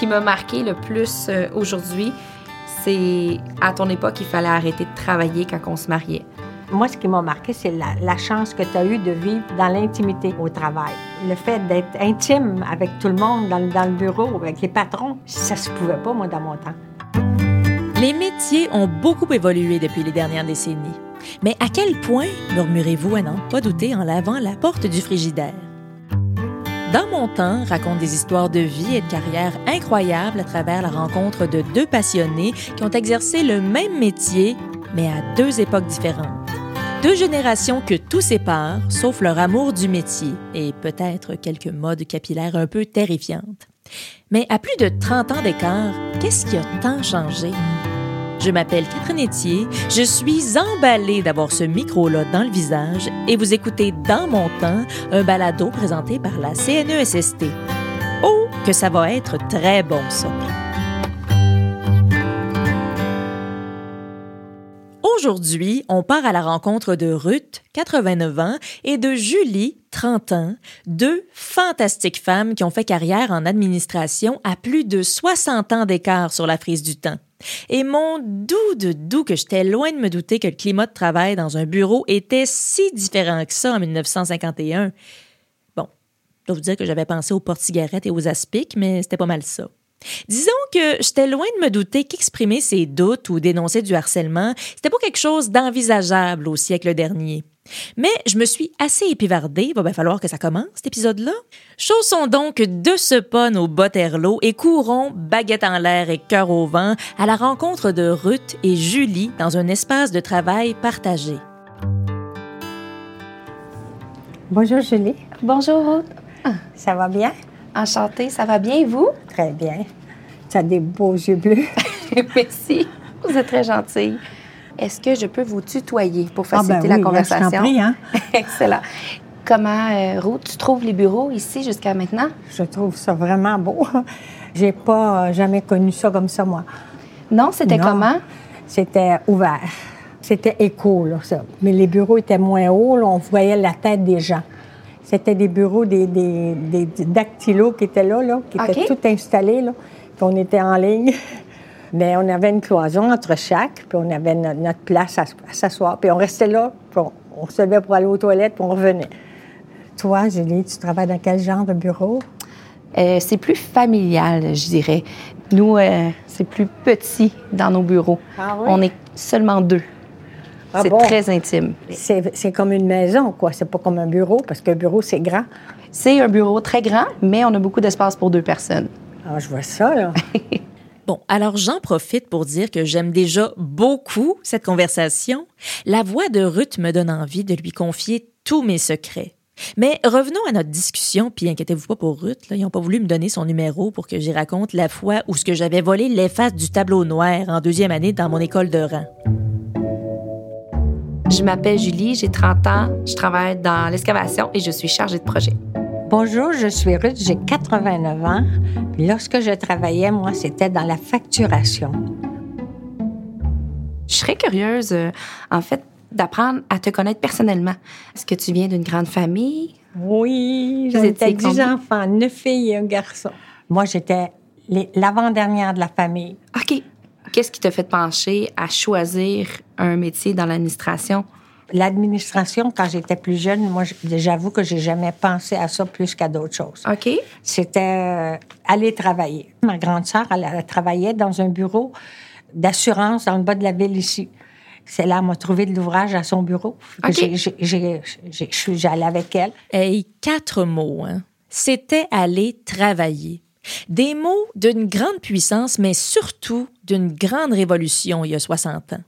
qui m'a marqué le plus euh, aujourd'hui, c'est à ton époque, il fallait arrêter de travailler quand on se mariait. Moi, ce qui m'a marqué, c'est la, chance que tu as eue de vivre dans l'intimité au travail. Le fait d'être intime avec tout le monde dans, dans, le bureau, avec les patrons, ça se pouvait pas, moi, dans mon temps. Les métiers ont beaucoup évolué depuis les dernières décennies. Mais à quel point, murmurez-vous à n'en pas douter en lavant la porte du frigidaire? Dans mon temps raconte des histoires de vie et de carrière incroyables à travers la rencontre de deux passionnés qui ont exercé le même métier, mais à deux époques différentes. Deux générations que tout sépare, sauf leur amour du métier et peut-être quelques modes capillaires un peu terrifiantes. Mais à plus de 30 ans d'écart, qu'est-ce qui a tant changé? Je m'appelle Catherine Etier, je suis emballée d'avoir ce micro-là dans le visage et vous écoutez Dans mon temps, un balado présenté par la CNESST. Oh, que ça va être très bon ça! Aujourd'hui, on part à la rencontre de Ruth, 89 ans, et de Julie, 30 ans, deux fantastiques femmes qui ont fait carrière en administration à plus de 60 ans d'écart sur la frise du temps. Et mon doux de doux que j'étais loin de me douter que le climat de travail dans un bureau était si différent que ça en 1951. Bon, je dois vous dire que j'avais pensé aux porte-cigarettes et aux aspics, mais c'était pas mal ça. Disons que j'étais loin de me douter qu'exprimer ses doutes ou dénoncer du harcèlement, c'était pas quelque chose d'envisageable au siècle dernier. Mais je me suis assez épivardée, il va bien falloir que ça commence, cet épisode-là. Chaussons donc de ce pas nos bottes l'eau et courons, baguette en l'air et cœur au vent, à la rencontre de Ruth et Julie dans un espace de travail partagé. Bonjour Julie. Bonjour Ruth. Ça va bien? Enchantée, ça va bien, vous? Très bien. Tu as des beaux yeux bleus. Merci. Vous êtes très gentille. Est-ce que je peux vous tutoyer pour ah, ben faciliter la conversation? Je prie, hein? Excellent. Comment, euh, Ruth, tu trouves les bureaux ici jusqu'à maintenant? Je trouve ça vraiment beau. J'ai pas euh, jamais connu ça comme ça, moi. Non, c'était comment? C'était ouvert. C'était là, ça. Mais les bureaux étaient moins hauts, on voyait la tête des gens. C'était des bureaux, des, des, dactylos qui étaient là, là qui étaient tout installés, là. Puis on était en ligne. Mais on avait une cloison entre chaque, puis on avait notre, place à, s'asseoir. Puis on restait là, puis on, se levait pour aller aux toilettes, puis on revenait. Toi, Julie, tu travailles dans quel genre de bureau? Euh, c'est plus familial, je dirais. Nous, euh, c'est plus petit dans nos bureaux. Ah on est seulement deux. Ah c'est très intime. C'est comme une maison, quoi. C'est pas comme un bureau, parce qu'un bureau, c'est grand. C'est un bureau très grand, mais on a beaucoup d'espace pour deux personnes. Ah, je vois ça, là. bon, alors j'en profite pour dire que j'aime déjà beaucoup cette conversation. La voix de Ruth me donne envie de lui confier tous mes secrets. Mais revenons à notre discussion, puis inquiétez-vous pas pour Ruth, là, ils n'ont pas voulu me donner son numéro pour que j'y raconte la fois où ce que j'avais volé l'efface du tableau noir en deuxième année dans mon école de rang. Je m'appelle Julie, j'ai 30 ans, je travaille dans l'excavation et je suis chargée de projet. Bonjour, je suis Ruth, j'ai 89 ans. Lorsque je travaillais, moi, c'était dans la facturation. Je serais curieuse, euh, en fait, d'apprendre à te connaître personnellement. Est-ce que tu viens d'une grande famille? Oui, j'étais 10 enfants, 9 filles et un garçon. Moi, j'étais l'avant-dernière de la famille. OK. Qu'est-ce qui t'a fait pencher à choisir un métier dans l'administration? L'administration, quand j'étais plus jeune, moi, j'avoue que j'ai jamais pensé à ça plus qu'à d'autres choses. OK. C'était euh, aller travailler. Ma grande sœur, elle, travaillait dans un bureau d'assurance dans le bas de la ville ici. C'est là, elle m'a trouvé de l'ouvrage à son bureau. Okay. J'allais avec elle. Et quatre mots, hein. C'était aller travailler. Des mots d'une grande puissance, mais surtout d'une grande révolution il y a 60 ans.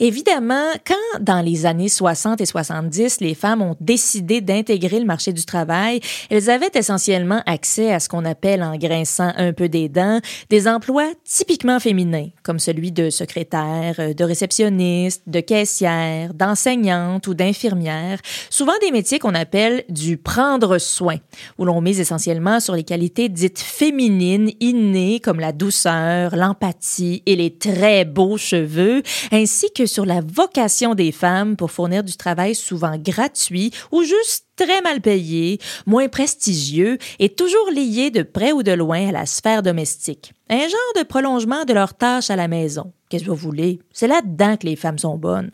Évidemment, quand dans les années 60 et 70, les femmes ont décidé d'intégrer le marché du travail, elles avaient essentiellement accès à ce qu'on appelle, en grinçant un peu des dents, des emplois typiquement féminins, comme celui de secrétaire, de réceptionniste, de caissière, d'enseignante ou d'infirmière, souvent des métiers qu'on appelle du prendre soin, où l'on mise essentiellement sur les qualités dites féminines innées comme la douceur, l'empathie et les très beaux cheveux, ainsi ainsi que sur la vocation des femmes pour fournir du travail souvent gratuit ou juste très mal payé, moins prestigieux et toujours lié de près ou de loin à la sphère domestique. Un genre de prolongement de leurs tâches à la maison. Qu'est-ce que vous voulez? C'est là-dedans que les femmes sont bonnes.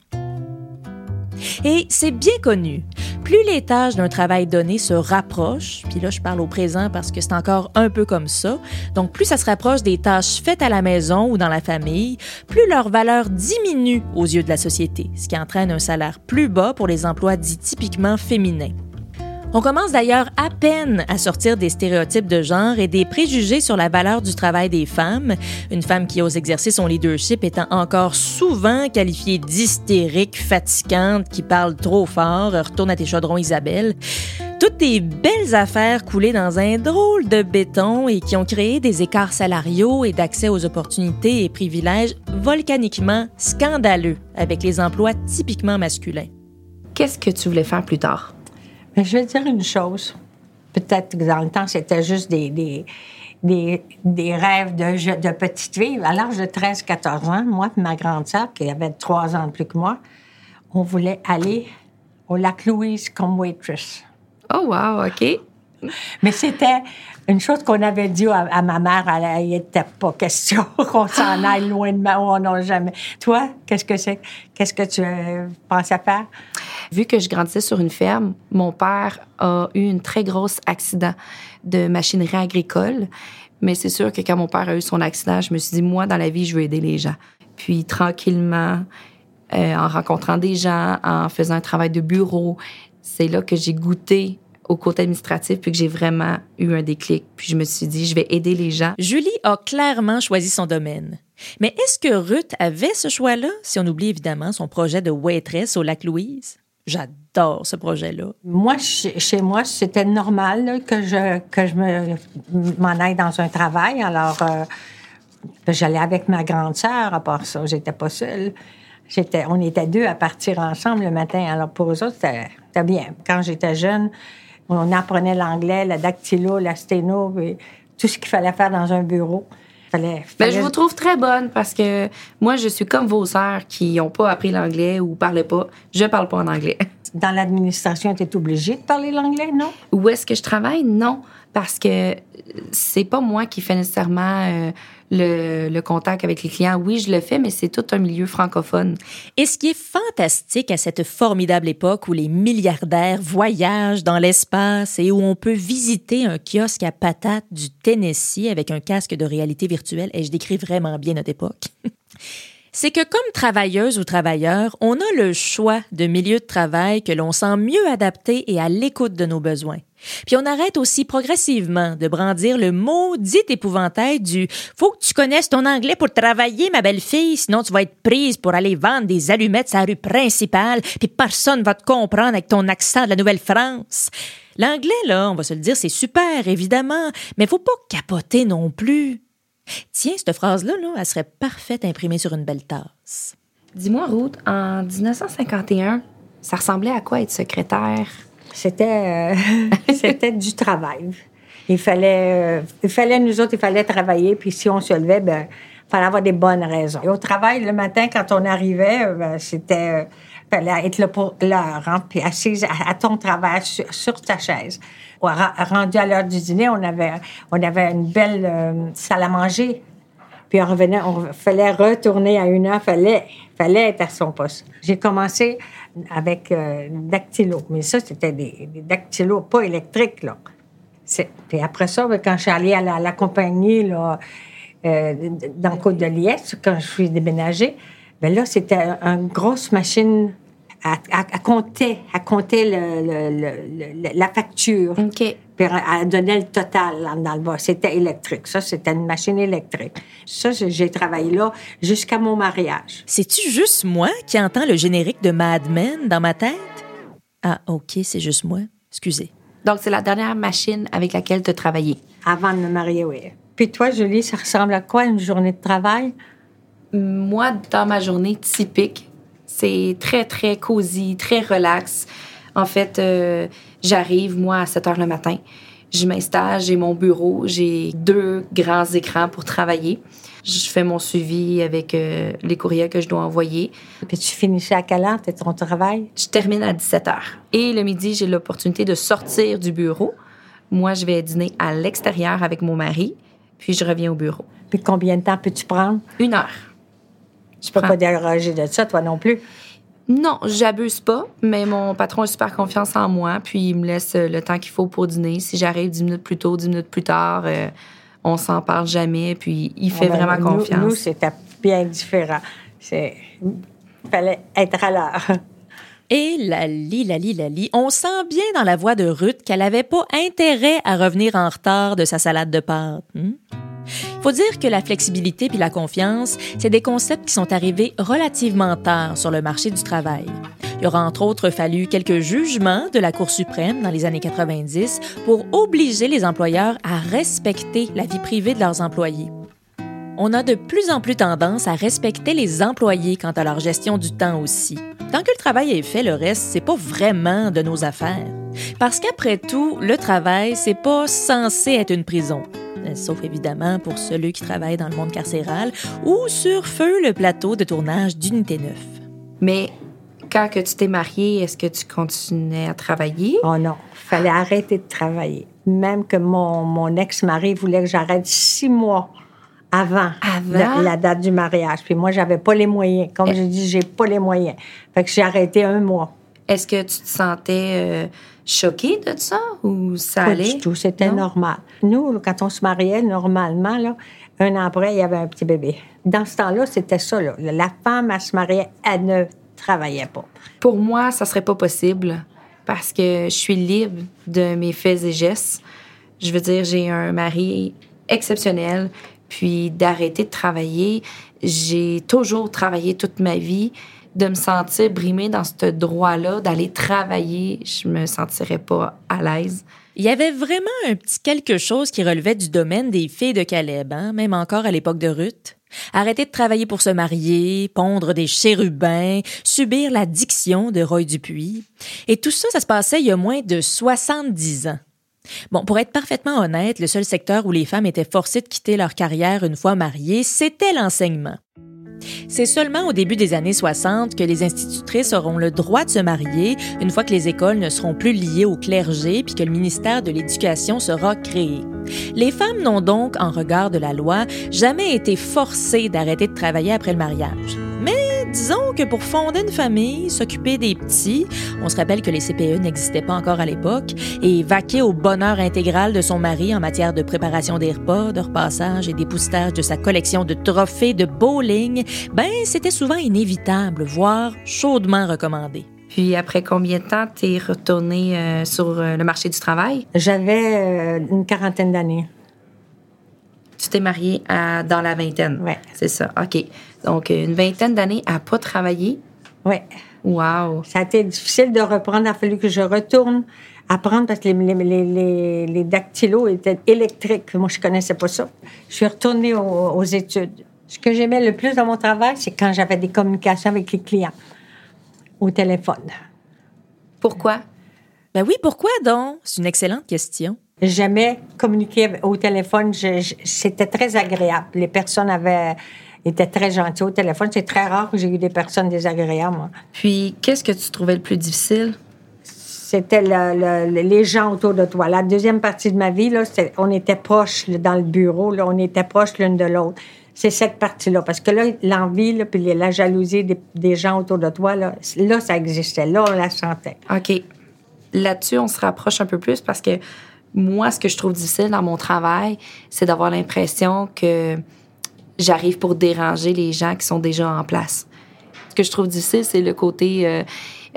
Et c'est bien connu. Plus les tâches d'un travail donné se rapprochent, puis là je parle au présent parce que c'est encore un peu comme ça, donc plus ça se rapproche des tâches faites à la maison ou dans la famille, plus leur valeur diminue aux yeux de la société, ce qui entraîne un salaire plus bas pour les emplois dits typiquement féminins. On commence d'ailleurs à peine à sortir des stéréotypes de genre et des préjugés sur la valeur du travail des femmes. Une femme qui ose exercer son leadership étant encore souvent qualifiée d'hystérique, fatigante, qui parle trop fort. Retourne à tes chaudrons, Isabelle. Toutes des belles affaires coulées dans un drôle de béton et qui ont créé des écarts salariaux et d'accès aux opportunités et privilèges volcaniquement scandaleux avec les emplois typiquement masculins. Qu'est-ce que tu voulais faire plus tard? Je vais dire une chose. Peut-être que dans le temps, c'était juste des, des, des, rêves de, de petite fille. À l'âge de 13-14 ans, moi et ma grande sœur, qui avait trois ans de plus que moi, on voulait aller au lac Louise comme waitress. Oh, wow, OK. Mais c'était une chose qu'on avait dit à, ma mère, il n'était pas question qu'on s'en aille loin de ma... On n'a jamais... Toi, qu'est-ce que c'est? Qu'est-ce que tu euh, penses à faire? Vu que je grandissais sur une ferme, mon père a eu un très gros accident de machinerie agricole. Mais c'est sûr que quand mon père a eu son accident, je me suis dit, moi, dans la vie, je veux aider les gens. Puis tranquillement, euh, en rencontrant des gens, en faisant un travail de bureau, c'est là que j'ai goûté au côté administratif, puis que j'ai vraiment eu un déclic. Puis je me suis dit, je vais aider les gens. Julie a clairement choisi son domaine. Mais est-ce que Ruth avait ce choix-là, si on oublie évidemment son projet de waitress au lac Louise? J'adore ce projet-là. Moi, chez moi, c'était normal que je, que je m'en aille dans un travail. Alors, euh, j'allais avec ma grande sœur, à part ça, j'étais pas seule. J'étais, on était deux à partir ensemble le matin. Alors, pour eux autres, c'était bien. Quand j'étais jeune, on apprenait l'anglais, la dactylo, la sténo, tout ce qu'il fallait faire dans un bureau. Fallait, ben, je vous trouve très bonne parce que moi, je suis comme vos sœurs qui n'ont pas appris l'anglais ou parlaient pas. Je parle pas en anglais. Dans l'administration, tu es obligée de parler l'anglais, non? Où est-ce que je travaille? Non, parce que c'est pas moi qui fais nécessairement euh, le, contact avec les clients. Oui, je le fais, mais c'est tout un milieu francophone. Et ce qui est fantastique à cette formidable époque où les milliardaires voyagent dans l'espace et où on peut visiter un kiosque à patates du Tennessee avec un casque de réalité virtuelle, et je décris vraiment bien notre époque. c'est que comme travailleuse ou travailleur, on a le choix de milieu de travail que l'on sent mieux adapté et à l'écoute de nos besoins. Puis on arrête aussi progressivement de brandir le maudit épouvantail du faut que tu connaisses ton anglais pour travailler, ma belle-fille, sinon tu vas être prise pour aller vendre des allumettes à la rue principale, puis personne va te comprendre avec ton accent de la Nouvelle-France. L'anglais, là, on va se le dire, c'est super, évidemment, mais faut pas capoter non plus. Tiens, cette phrase-là, là, elle serait parfaite imprimée sur une belle tasse. Dis-moi, Ruth, en 1951, ça ressemblait à quoi être secrétaire? C'était, euh, c'était du travail. Il fallait, euh, il fallait, nous autres, il fallait travailler, puis si on se levait, ben, il fallait avoir des bonnes raisons. Et au travail, le matin, quand on arrivait, euh, ben, c'était, fallait être là pour l'heure, hein, puis assise à, ton travail sur, ta chaise. Rendu à l'heure du dîner, on avait, on avait une belle salle à manger. Puis on revenait, on fallait retourner à une heure, fallait, fallait être à son poste. J'ai commencé avec euh, dactylo. Mais ça, c'était des, des dactylos pas électriques, là. Puis après ça, ben, quand je suis allée à la, compagnie, là, euh, dans Côte de Liesse, quand je suis déménagée, ben là, c'était une grosse machine à, compter, à compter le, la facture. OK. Puis à donner le total dans le bas. C'était électrique. Ça, c'était une machine électrique. Ça, j'ai travaillé là jusqu'à mon mariage. C'est-tu juste moi qui entends le générique de Mad Men dans ma tête? Ah, OK, c'est juste moi. Excusez. Donc, c'est la dernière machine avec laquelle tu as travaillé? Avant de me marier, oui. Puis toi, Julie, ça ressemble à quoi une journée de travail? Moi, dans ma journée typique, c'est très, très cosy, très relax. En fait, euh, j'arrive, moi, à 7 heures le matin. Je m'installe, j'ai mon bureau, j'ai deux grands écrans pour travailler. Je fais mon suivi avec euh, les courriels que je dois envoyer. Puis tu finissais à quelle heure? Ton travail? Je termine à 17 h. Et le midi, j'ai l'opportunité de sortir du bureau. Moi, je vais dîner à l'extérieur avec mon mari, puis je reviens au bureau. Puis combien de temps peux-tu prendre? Une heure. Je peux pas déroger de ça, toi non plus. Non, j'abuse pas, mais mon patron a super confiance en moi, puis il me laisse le temps qu'il faut pour dîner. Si j'arrive dix minutes plus tôt, dix minutes plus tard, euh, on s'en parle jamais, puis il fait ben, vraiment confiance. Nous, c'était bien différent. Il fallait être à l'heure. Et la li, la li, la li, on sent bien dans la voix de Ruth qu'elle n'avait pas intérêt à revenir en retard de sa salade de pâtes. Hmm? Il faut dire que la flexibilité puis la confiance, c'est des concepts qui sont arrivés relativement tard sur le marché du travail. Il aura entre autres fallu quelques jugements de la Cour suprême dans les années 90 pour obliger les employeurs à respecter la vie privée de leurs employés. On a de plus en plus tendance à respecter les employés quant à leur gestion du temps aussi. Tant que le travail est fait, le reste, c'est pas vraiment de nos affaires. Parce qu'après tout, le travail, c'est pas censé être une prison. Euh, sauf évidemment pour ceux qui travaillent dans le monde carcéral ou sur feu le plateau de tournage d'Unité 9. Mais quand que tu t'es mariée, est-ce que tu continuais à travailler? Oh non, fallait arrêter de travailler. Même que mon, mon ex-mari voulait que j'arrête six mois avant, La, date du mariage. Puis moi, j'avais pas les moyens. Comme je dis, j'ai pas les moyens. Fait que j'ai arrêté un mois. Est-ce que tu te sentais euh, choquée de ça ou ça pas allait? du tout, c'était normal. Nous, quand on se mariait, normalement, là, un an après, il y avait un petit bébé. Dans ce temps-là, c'était ça. Là. La femme, elle se mariait, elle ne travaillait pas. Pour moi, ça serait pas possible parce que je suis libre de mes faits et gestes. Je veux dire, j'ai un mari exceptionnel, puis d'arrêter de travailler. J'ai toujours travaillé toute ma vie de me sentir brimée dans ce droit-là, d'aller travailler, je me sentirais pas à l'aise. Il y avait vraiment un petit quelque chose qui relevait du domaine des filles de Caleb, hein, même encore à l'époque de Ruth. Arrêter de travailler pour se marier, pondre des chérubins, subir l'addiction de Roy Dupuis. Et tout ça, ça se passait il y a moins de 70 ans. Bon, pour être parfaitement honnête, le seul secteur où les femmes étaient forcées de quitter leur carrière une fois mariées, c'était l'enseignement. C'est seulement au début des années 60 que les institutrices auront le droit de se marier une fois que les écoles ne seront plus liées au clergé puis que le ministère de l'Éducation sera créé. Les femmes n'ont donc, en regard de la loi, jamais été forcées d'arrêter de travailler après le mariage. Disons que pour fonder une famille, s'occuper des petits, on se rappelle que les CPE n'existaient pas encore à l'époque, et vaquer au bonheur intégral de son mari en matière de préparation des repas, de repassage et d'époussetage de sa collection de trophées de bowling, ben c'était souvent inévitable, voire chaudement recommandé. Puis après combien de temps t'es retourné euh, sur euh, le marché du travail? J'avais euh, une quarantaine d'années. T'es mariée dans la vingtaine. Oui. C'est ça. OK. Donc, une vingtaine d'années à pas travailler? Oui. Wow. Ça a été difficile de reprendre. Il a fallu que je retourne apprendre parce que les, les, les, dactylos étaient électriques. Moi, je connaissais pas ça. Je suis retournée aux, études. Ce que j'aimais le plus dans mon travail, c'est quand j'avais des communications avec les clients au téléphone. Pourquoi? Ben oui, pourquoi donc? C'est une excellente question. J'aimais communiquer au téléphone. C'était très agréable. Les personnes avaient étaient très gentilles au téléphone. C'est très rare que j'ai eu des personnes désagréables. Puis, qu'est-ce que tu trouvais le plus difficile? C'était les gens autour de toi. La deuxième partie de ma vie, là, on était proches dans le bureau. Là, on était proches l'une de l'autre. C'est cette partie-là. Parce que là, l'envie, puis la jalousie des, des, gens autour de toi, là, là, ça existait. Là, on la sentait. OK. Là-dessus, on se rapproche un peu plus parce que moi, ce que je trouve difficile dans mon travail, c'est d'avoir l'impression que j'arrive pour déranger les gens qui sont déjà en place. Ce que je trouve difficile, c'est le côté euh,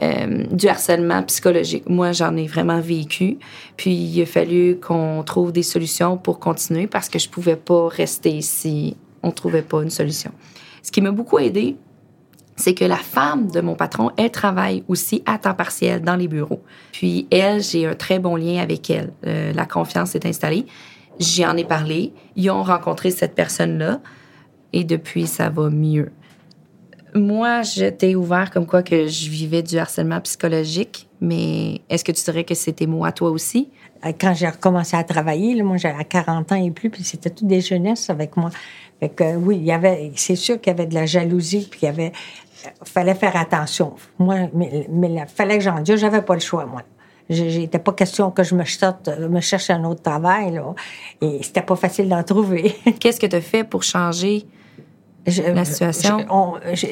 euh, du harcèlement psychologique. Moi, j'en ai vraiment vécu. Puis, il a fallu qu'on trouve des solutions pour continuer parce que je pouvais pas rester si on trouvait pas une solution. Ce qui m'a beaucoup aidé, c'est que la femme de mon patron, elle travaille aussi à temps partiel dans les bureaux. Puis elle, j'ai un très bon lien avec elle. Euh, la confiance est installée. J'y en ai parlé. Ils ont rencontré cette personne-là et depuis, ça va mieux. Moi, j'étais ouvert comme quoi que je vivais du harcèlement psychologique, mais est-ce que tu dirais que c'était moi, toi aussi? Euh, quand j'ai recommencé à travailler, moi, j'avais 40 ans et plus, puis c'était tout des jeunesses avec moi. Fait que, oui, il y avait, c'est sûr qu'il y avait de la jalousie, puis il y avait, euh, fallait faire attention. Moi, mais, il fallait que j'en dise, j'avais pas le choix, moi. J'étais pas question que je me, sorte, me cherche un autre travail, là. Et c'était pas facile d'en trouver. Qu'est-ce que tu as fait pour changer la situation?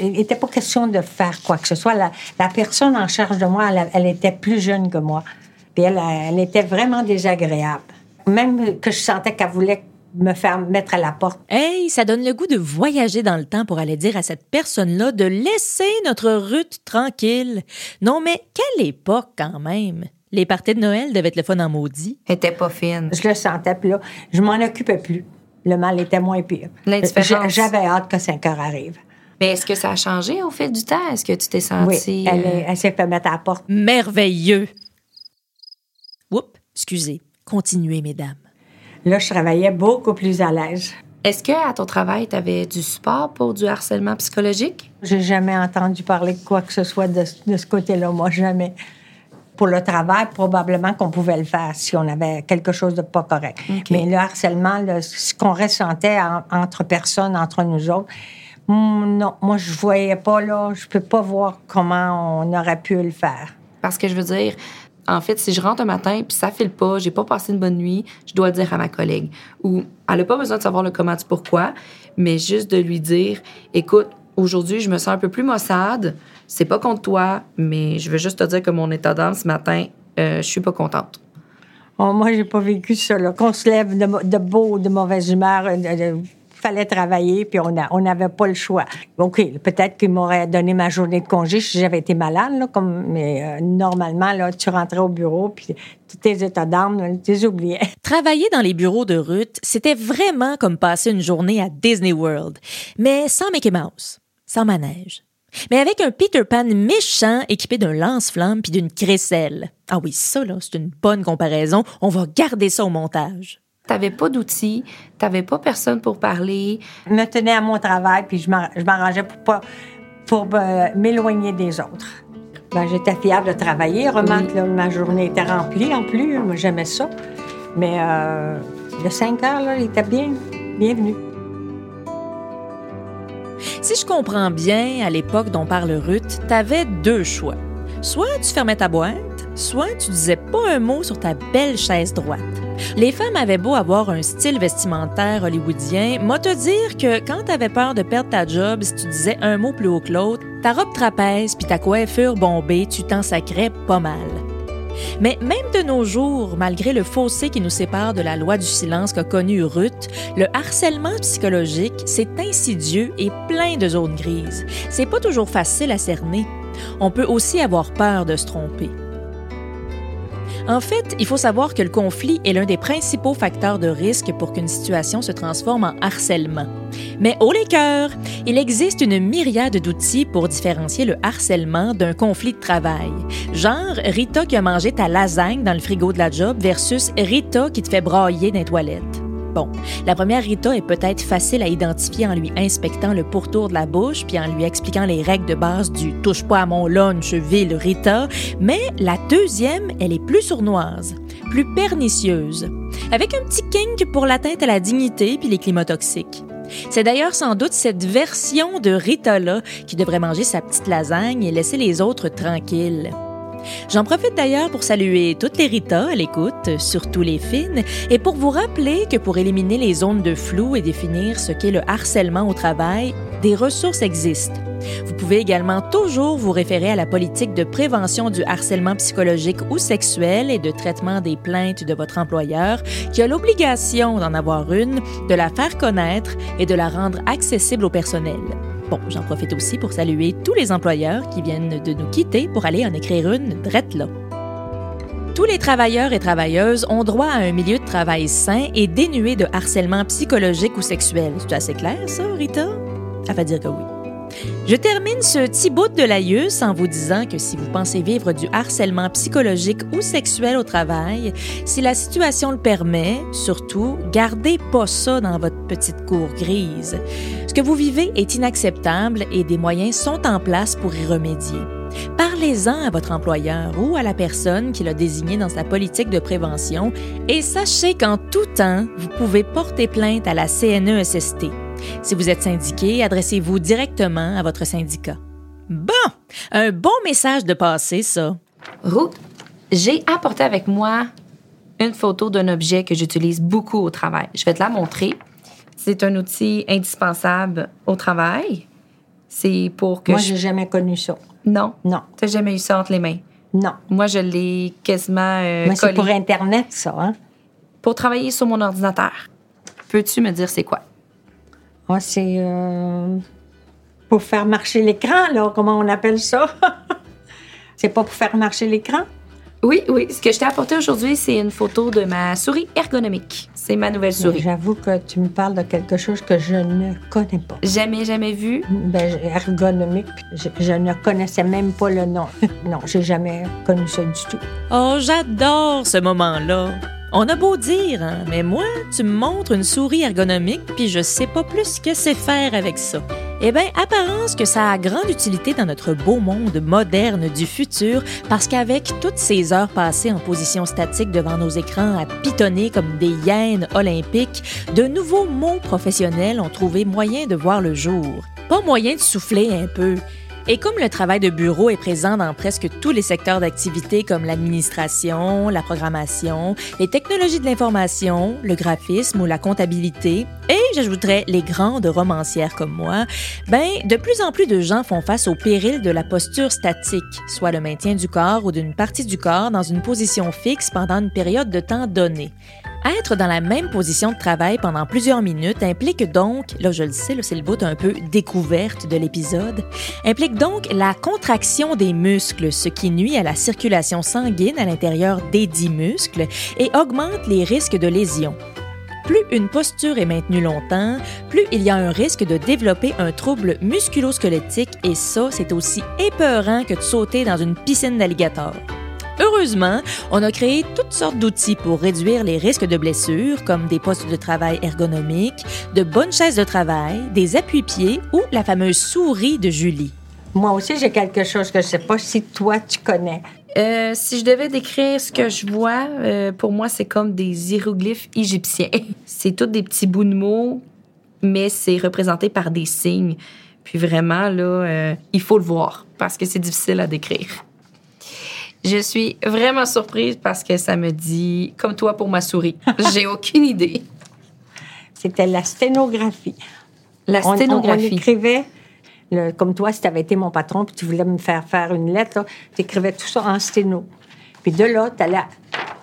il n'était pas question de faire quoi que ce soit. La, personne en charge de moi, elle, était plus jeune que moi. Puis elle, elle était vraiment désagréable. Même que je sentais qu'elle voulait me faire mettre à la porte. Hey, ça donne le goût de voyager dans le temps pour aller dire à cette personne-là de laisser notre Ruth tranquille. Non, mais quelle époque quand même. Les parties de Noël devaient être le fun en maudit. Elle était pas fine. Je le sentais, puis là, je m'en occupais plus. Le mal était moins pire. L'indifférence. J'avais hâte que 5 heures arrive. Mais est-ce que ça a changé au fait du temps? Est-ce que tu t'es sentie... Oui, elle, euh, elle s'est fait mettre à la porte. Merveilleux! Oups, excusez. Continuez, mesdames. Là, je travaillais beaucoup plus à l'aise. Est-ce que à ton travail, tu avais du support pour du harcèlement psychologique? J'ai jamais entendu parler de quoi que ce soit de, ce côté-là, moi, jamais. Pour le travail, probablement qu'on pouvait le faire si on avait quelque chose de pas correct. Mais le harcèlement, ce qu'on ressentait entre personnes, entre nous autres, hmm, non, moi, je voyais pas, là, je peux pas voir comment on aurait pu le faire. Parce que je veux dire, en fait, si je rentre un matin puis ça file pas, j'ai pas passé une bonne nuit, je dois le dire à ma collègue. Ou elle a pas besoin de savoir le comment du pourquoi, mais juste de lui dire, écoute, aujourd'hui, je me sens un peu plus maussade. C'est pas contre toi, mais je veux juste te dire que mon état d'âme ce matin, euh, je suis pas contente. Oh, moi, j'ai pas vécu ça. Qu'on se lève de, de beau, de mauvaise humeur, de, fallait travailler, puis on n'avait pas le choix. OK, peut-être qu'il m'aurait donné ma journée de congé si j'avais été malade, là, comme, mais euh, normalement, là, tu rentrais au bureau, puis tous tes états d'âme, tu les oubliais. Travailler dans les bureaux de Ruth, c'était vraiment comme passer une journée à Disney World, mais sans Mickey Mouse, sans manège. Mais avec un Peter Pan méchant équipé d'un lance-flamme puis d'une crécelle. Ah oui, ça, là, c'est une bonne comparaison. On va garder ça au montage. T'avais pas d'outils, t'avais pas personne pour parler. Je me tenais à mon travail, puis je m'arrangeais pour pas pour euh, m'éloigner des autres. Ben, j'étais fière de travailler. Remarque, ma journée était remplie en plus. Moi, j'aimais ça. Mais euh, le 5 heures, là, il était bien, bienvenu. Si je comprends bien, à l'époque dont parle Ruth, t'avais deux choix. Soit tu fermais ta boîte, soit tu disais pas un mot sur ta belle chaise droite. Les femmes avaient beau avoir un style vestimentaire hollywoodien, moi te dire que quand t'avais peur de perdre ta job, si tu disais un mot plus haut que l'autre, ta robe trapèze puis ta coiffure bombée, tu t'en sacrais pas mal. Mais même de nos jours, malgré le fossé qui nous sépare de la loi du silence qu'a connu Ruth, le harcèlement psychologique, c'est insidieux et plein de zones grises. C'est pas toujours facile à cerner. On peut aussi avoir peur de se tromper. En fait, il faut savoir que le conflit est l'un des principaux facteurs de risque pour qu'une situation se transforme en harcèlement. Mais haut les cœurs, il existe une myriade d'outils pour différencier le harcèlement d'un conflit de travail. Genre Rita qui a mangé ta lasagne dans le frigo de la job versus Rita qui te fait brailler dans les toilettes. Bon, la première Rita est peut-être facile à identifier en lui inspectant le pourtour de la bouche puis en lui expliquant les règles de base du touche pas à mon lunch, ville Rita, mais la deuxième, elle est plus sournoise, plus pernicieuse, avec un petit kink pour l'atteinte à la dignité puis les climats toxiques. C'est d'ailleurs sans doute cette version de Rita-là qui devrait manger sa petite lasagne et laisser les autres tranquilles. J'en profite d'ailleurs pour saluer toutes les Rita à l'écoute, surtout les fines, et pour vous rappeler que pour éliminer les zones de flou et définir ce qu'est le harcèlement au travail, des ressources existent. Vous pouvez également toujours vous référer à la politique de prévention du harcèlement psychologique ou sexuel et de traitement des plaintes de votre employeur qui a l'obligation d'en avoir une, de la faire connaître et de la rendre accessible au personnel. Bon, j'en profite aussi pour saluer tous les employeurs qui viennent de nous quitter pour aller en écrire une drette là. Tous les travailleurs et travailleuses ont droit à un milieu de travail sain et dénué de harcèlement psychologique ou sexuel. C'est assez clair, ça, Rita? Ça va dire que oui. Je termine ce petit bout de laïus en vous disant que si vous pensez vivre du harcèlement psychologique ou sexuel au travail, si la situation le permet, surtout, gardez pas ça dans votre petite cour grise. Ce que vous vivez est inacceptable et des moyens sont en place pour y remédier. Parlez-en à votre employeur ou à la personne qui l'a désigné dans sa politique de prévention et sachez qu'en tout temps, vous pouvez porter plainte à la CNESST. Si vous êtes syndiqué, adressez-vous directement à votre syndicat. Bon, un bon message de passé, ça. Ruth, j'ai apporté avec moi une photo d'un objet que j'utilise beaucoup au travail. Je vais te la montrer. C'est un outil indispensable au travail. C'est pour que Moi, je... j'ai jamais connu ça. Non? Non, T'as jamais eu ça entre les mains? non. Moi, je l'ai quasiment euh, Mais c'est pour Internet, ça, hein? pour travailler sur mon ordinateur. Peux-tu me dire c'est quoi? Ah, c'est euh, pour faire marcher l'écran, là, comment on appelle ça? c'est pas pour faire marcher l'écran? Oui, oui. Ce que je t'ai apporté aujourd'hui, c'est une photo de ma souris ergonomique. C'est ma nouvelle souris. J'avoue que tu me parles de quelque chose que je ne connais pas. Jamais, jamais vu. Ben, ergonomique, je, je ne connaissais même pas le nom. non, j'ai jamais connu ça du tout. Oh, j'adore ce moment-là. On a beau dire, hein, mais moi, tu me montres une souris ergonomique, puis je sais pas plus que c'est faire avec ça. Eh bien, apparence que ça a grande utilité dans notre beau monde moderne du futur, parce qu'avec toutes ces heures passées en position statique devant nos écrans à pitonner comme des hyènes olympiques, de nouveaux mots professionnels ont trouvé moyen de voir le jour. Pas moyen de souffler un peu. Et comme le travail de bureau est présent dans presque tous les secteurs d'activité comme l'administration, la programmation, les technologies de l'information, le graphisme ou la comptabilité, et j'ajouterais les grandes romancières comme moi, ben de plus en plus de gens font face au péril de la posture statique, soit le maintien du corps ou d'une partie du corps dans une position fixe pendant une période de temps donnée. Être dans la même position de travail pendant plusieurs minutes implique donc, là je le sais, c'est le bout un peu découverte de l'épisode, implique donc la contraction des muscles, ce qui nuit à la circulation sanguine à l'intérieur des dix muscles et augmente les risques de lésions. Plus une posture est maintenue longtemps, plus il y a un risque de développer un trouble musculo-squelettique et ça, c'est aussi épeurant que de sauter dans une piscine d'alligator. Heureusement, on a créé toutes sortes d'outils pour réduire les risques de blessures, comme des postes de travail ergonomiques, de bonnes chaises de travail, des appuis-pieds ou la fameuse souris de Julie. Moi aussi, j'ai quelque chose que je sais pas si toi, tu connais. Euh, si je devais décrire ce que je vois, euh, pour moi, c'est comme des hiéroglyphes égyptiens. C'est tous des petits bouts de mots, mais c'est représenté par des signes. Puis vraiment, là, euh, il faut le voir parce que c'est difficile à décrire. Je suis vraiment surprise parce que ça me dit, comme toi pour ma souris. J'ai aucune idée. C'était la sténographie. La On- on- On, sténographie. écrivait, le- comme toi, si tu avais été mon patron puis tu voulais me faire faire une lettre, tu écrivais tout ça en sténo. Puis de là, tu allais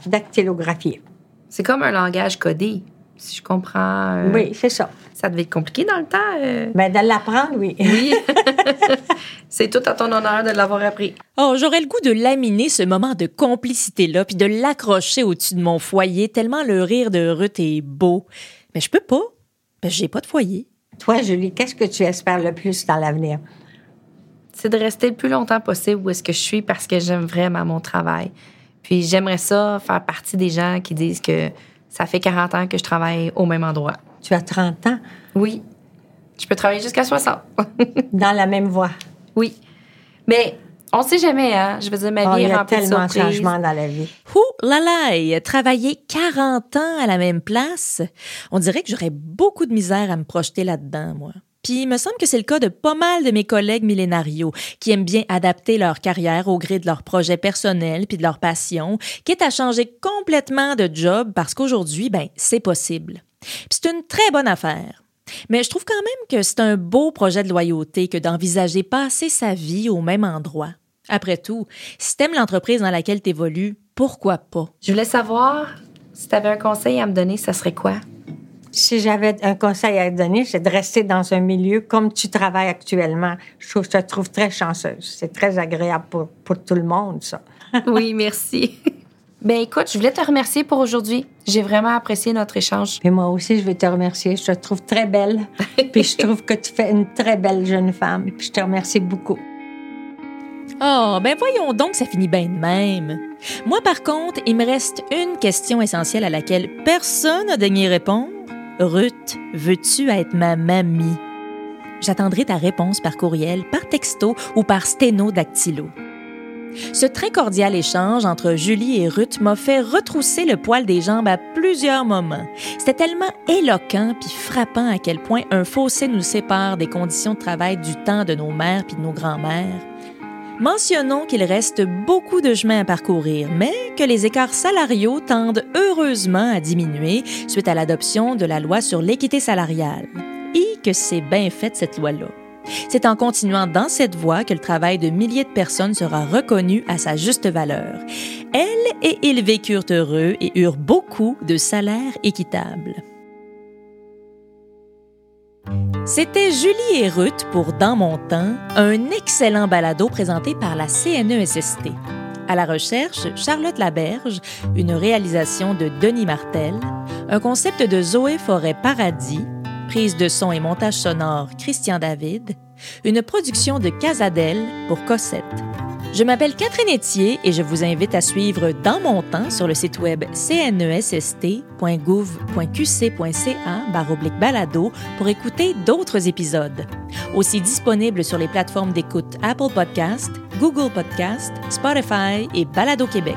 dactylographier. C'est comme un langage codé, si je comprends. euh, Oui, c'est ça. Ça devait être compliqué dans le temps. euh. Ben, de l'apprendre, oui. Oui. c'est tout à ton honneur de l'avoir appris. Oh, j'aurais le goût de laminer ce moment de complicité-là, puis de l'accrocher au-dessus de mon foyer, tellement le rire de Ruth est beau. Mais je peux pas, que j'ai pas de foyer. Toi, Julie, qu'est-ce que tu espères le plus dans l'avenir? C'est de rester le plus longtemps possible où est-ce que je suis parce que j'aime vraiment mon travail. Puis j'aimerais ça faire partie des gens qui disent que ça fait 40 ans que je travaille au même endroit. Tu as 30 ans, Oui. Je peux travailler jusqu'à 60. dans la même voie. oui. Mais on sait jamais, hein. Je veux dire, ma Oh, vie il y est a remplie de tellement de surprises. changements dans la vie. Ouh là là, travailler 40 ans à la même place, on dirait que j'aurais beaucoup de misère à me projeter là-dedans, moi. Puis il me semble que c'est le cas de pas mal de mes collègues millénarios qui aiment bien adapter leur carrière au gré de leurs projets personnels puis de leurs passions, quitte à changer complètement de job parce qu'aujourd'hui, ben, c'est possible. Puis c'est une très bonne affaire. Mais je trouve quand même que c'est un beau projet de loyauté que d'envisager passer sa vie au même endroit. Après tout, si t'aimes l'entreprise dans laquelle t'évolues, pourquoi pas? Je voulais savoir si tu avais un conseil à me donner, ça serait quoi? Si j'avais un conseil à te donner, c'est de rester dans un milieu comme tu travailles actuellement. Je, trouve, je te trouve très chanceuse. C'est très agréable pour, pour tout le monde, ça. Oui, merci. Ben écoute, je voulais te remercier pour aujourd'hui. J'ai vraiment apprécié notre échange. Et moi aussi, je vais te remercier. Je te trouve très belle. Puis je trouve que tu fais une très belle jeune femme. Puis je te remercie beaucoup. Oh, ben voyons donc, ça finit bien de même. Moi, par contre, il me reste une question essentielle à laquelle personne n'a daigné répondre. Ruth, veux-tu être ma mamie? J'attendrai ta réponse par courriel, par texto ou par sténo dactylo. Ce très cordial échange entre Julie et Ruth m'a fait retrousser le poil des jambes à plusieurs moments. C'était tellement éloquent puis frappant à quel point un fossé nous sépare des conditions de travail du temps de nos mères puis de nos grands-mères. Mentionnons qu'il reste beaucoup de chemin à parcourir, mais que les écarts salariaux tendent heureusement à diminuer suite à l'adoption de la loi sur l'équité salariale. Et que c'est bien fait cette loi-là. C'est en continuant dans cette voie que le travail de milliers de personnes sera reconnu à sa juste valeur. Elles et ils vécurent heureux et eurent beaucoup de salaires équitables. C'était Julie et Ruth pour Dans mon temps, un excellent balado présenté par la CNESST. À la recherche, Charlotte Laberge, une réalisation de Denis Martel, un concept de Zoé Forêt Paradis, de son et montage sonore Christian David, une production de Casadel pour Cossette. Je m'appelle Catherine Etier et je vous invite à suivre Dans mon temps sur le site web cnesst.gouv.qc.ca balado pour écouter d'autres épisodes. Aussi disponibles sur les plateformes d'écoute Apple Podcast, Google Podcast, Spotify et Balado Québec.